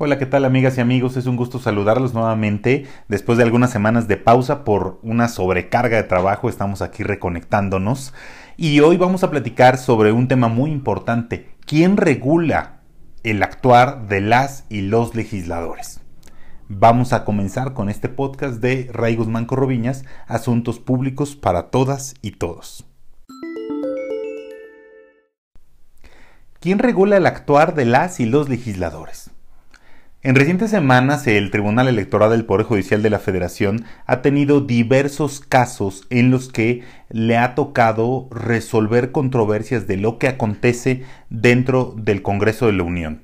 Hola, ¿qué tal amigas y amigos? Es un gusto saludarlos nuevamente. Después de algunas semanas de pausa por una sobrecarga de trabajo, estamos aquí reconectándonos. Y hoy vamos a platicar sobre un tema muy importante. ¿Quién regula el actuar de las y los legisladores? Vamos a comenzar con este podcast de Ray Guzmán Corroviñas, Asuntos Públicos para Todas y Todos. ¿Quién regula el actuar de las y los legisladores? En recientes semanas, el Tribunal Electoral del Poder Judicial de la Federación ha tenido diversos casos en los que le ha tocado resolver controversias de lo que acontece dentro del Congreso de la Unión.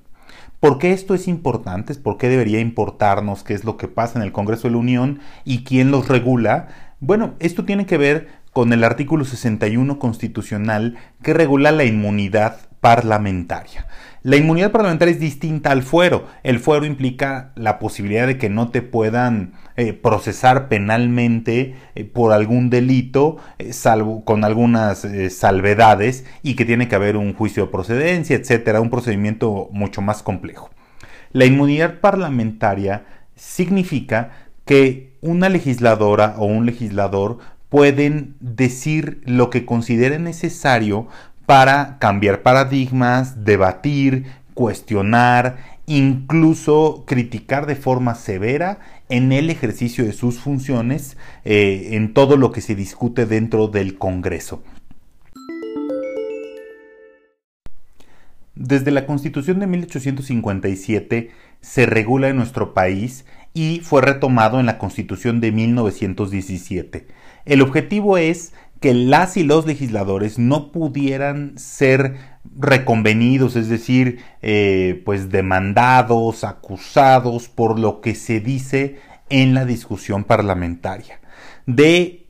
¿Por qué esto es importante? ¿Por qué debería importarnos qué es lo que pasa en el Congreso de la Unión y quién los regula? Bueno, esto tiene que ver con el artículo 61 constitucional que regula la inmunidad parlamentaria. La inmunidad parlamentaria es distinta al fuero. El fuero implica la posibilidad de que no te puedan eh, procesar penalmente eh, por algún delito, eh, salvo con algunas salvedades, y que tiene que haber un juicio de procedencia, etcétera, un procedimiento mucho más complejo. La inmunidad parlamentaria significa que una legisladora o un legislador pueden decir lo que consideren necesario para cambiar paradigmas, debatir, cuestionar, incluso criticar de forma severa en el ejercicio de sus funciones eh, en todo lo que se discute dentro del Congreso. Desde la Constitución de 1857 se regula en nuestro país y fue retomado en la Constitución de 1917. El objetivo es que las y los legisladores no pudieran ser reconvenidos, es decir, eh, pues demandados, acusados por lo que se dice en la discusión parlamentaria. De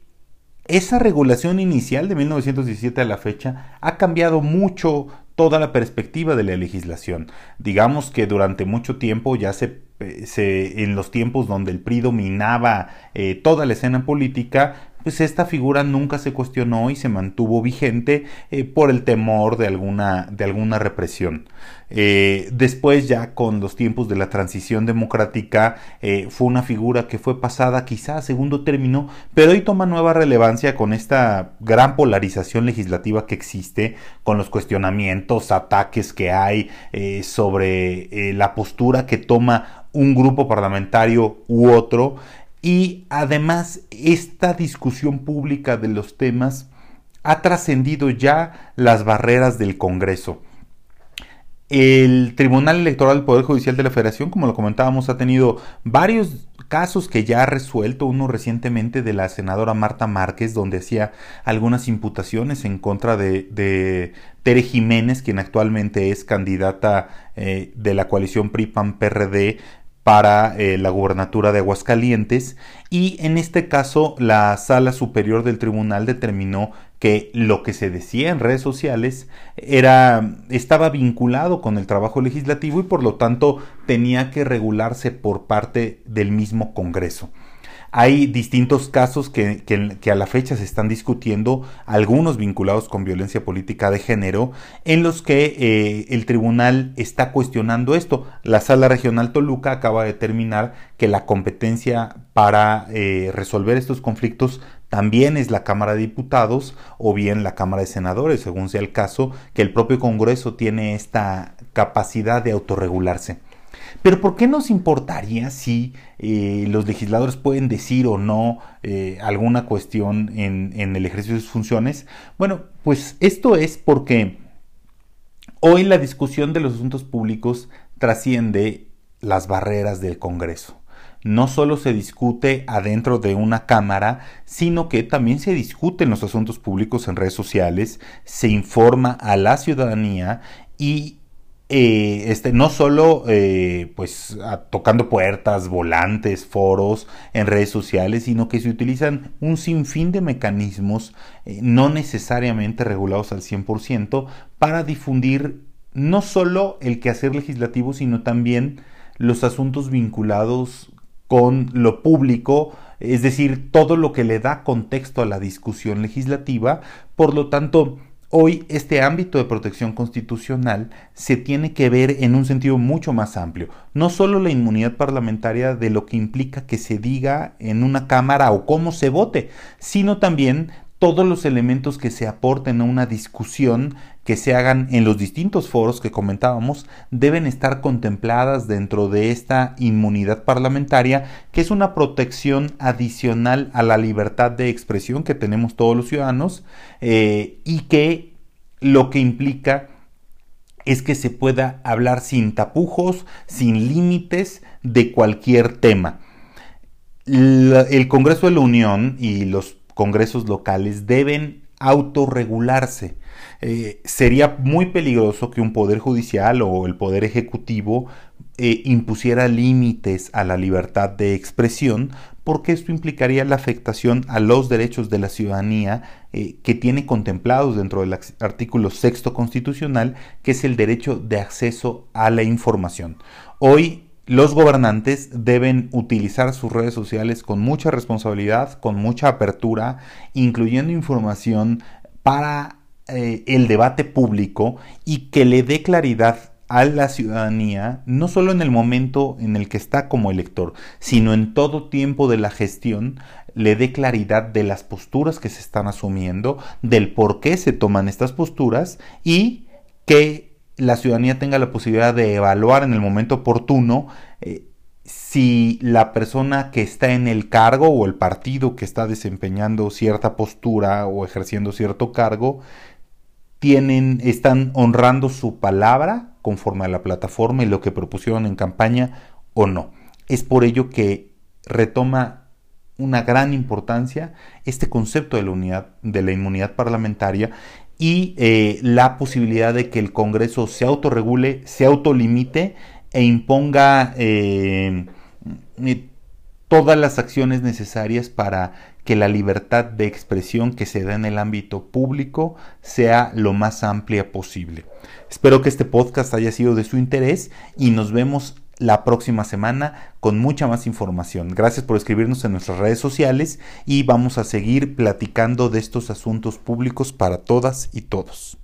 esa regulación inicial de 1917 a la fecha ha cambiado mucho toda la perspectiva de la legislación. Digamos que durante mucho tiempo ya se, se en los tiempos donde el PRI dominaba eh, toda la escena política, pues esta figura nunca se cuestionó y se mantuvo vigente eh, por el temor de alguna, de alguna represión. Eh, después ya con los tiempos de la transición democrática eh, fue una figura que fue pasada quizá a segundo término, pero hoy toma nueva relevancia con esta gran polarización legislativa que existe, con los cuestionamientos, ataques que hay sobre la postura que toma un grupo parlamentario u otro y además esta discusión pública de los temas ha trascendido ya las barreras del Congreso. El Tribunal Electoral del Poder Judicial de la Federación, como lo comentábamos, ha tenido varios casos que ya ha resuelto, uno recientemente de la senadora Marta Márquez, donde hacía algunas imputaciones en contra de, Tere Jiménez, quien actualmente es candidata eh, de la coalición PRI-PAN-PRD para eh, la gubernatura de Aguascalientes y en este caso la sala superior del tribunal determinó que lo que se decía en redes sociales era estaba vinculado con el trabajo legislativo y por lo tanto tenía que regularse por parte del mismo Congreso. Hay distintos casos que, a la fecha se están discutiendo, algunos vinculados con violencia política de género, en los que eh, el tribunal está cuestionando esto. La sala regional Toluca acaba de determinar que la competencia para eh, resolver estos conflictos también es la Cámara de Diputados o bien la Cámara de Senadores, según sea el caso, que el propio Congreso tiene esta capacidad de autorregularse. Pero ¿por qué nos importaría si eh, los legisladores pueden decir o no eh, alguna cuestión en, en el ejercicio de sus funciones? Bueno, pues esto es porque hoy la discusión de los asuntos públicos trasciende las barreras del Congreso no solo se discute adentro de una cámara, sino que también se discuten los asuntos públicos en redes sociales, se informa a la ciudadanía y eh, este, no solo eh, pues tocando puertas, volantes, foros en redes sociales, sino que se utilizan un sinfín de mecanismos eh, no necesariamente regulados al 100% para difundir no solo el quehacer legislativo, sino también los asuntos vinculados con lo público, es decir, todo lo que le da contexto a la discusión legislativa. Por lo tanto, Hoy este ámbito de protección constitucional se tiene que ver en un sentido mucho más amplio. No solo la inmunidad parlamentaria de lo que implica que se diga en una Cámara o cómo se vote, sino también todos los elementos que se aporten a una discusión que se hagan en los distintos foros que comentábamos deben estar contempladas dentro de esta inmunidad parlamentaria, que es una protección adicional a la libertad de expresión que tenemos todos los ciudadanos eh, y que lo que implica es que se pueda hablar sin tapujos, sin límites de cualquier tema. el Congreso de la Unión y los congresos locales deben autorregularse. Eh, sería muy peligroso que un poder judicial o el poder ejecutivo eh, impusiera límites a la libertad de expresión porque esto implicaría la afectación a los derechos de la ciudadanía eh, que tiene contemplados dentro del artículo sexto constitucional, que es el derecho de acceso a la información. Hoy los gobernantes deben utilizar sus redes sociales con mucha responsabilidad, con mucha apertura, incluyendo información para eh, el debate público y que le dé claridad a la ciudadanía, no solo en el momento en el que está como elector, sino en todo tiempo de la gestión, le dé claridad de las posturas que se están asumiendo, del por qué se toman estas posturas y que la ciudadanía tenga la posibilidad de evaluar en el momento oportuno eh, si la persona que está en el cargo o el partido que está desempeñando cierta postura o ejerciendo cierto cargo tienen están honrando su palabra conforme a la plataforma y lo que propusieron en campaña o no. Es por ello que retoma una gran importancia este concepto de la unidad de la inmunidad parlamentaria y eh, la posibilidad de que el Congreso se autorregule, se autolimite e imponga eh, todas las acciones necesarias para que la libertad de expresión que se da en el ámbito público sea lo más amplia posible. Espero que este podcast haya sido de su interés y nos vemos la próxima semana con mucha más información. Gracias por escribirnos en nuestras redes sociales y vamos a seguir platicando de estos asuntos públicos para todas y todos.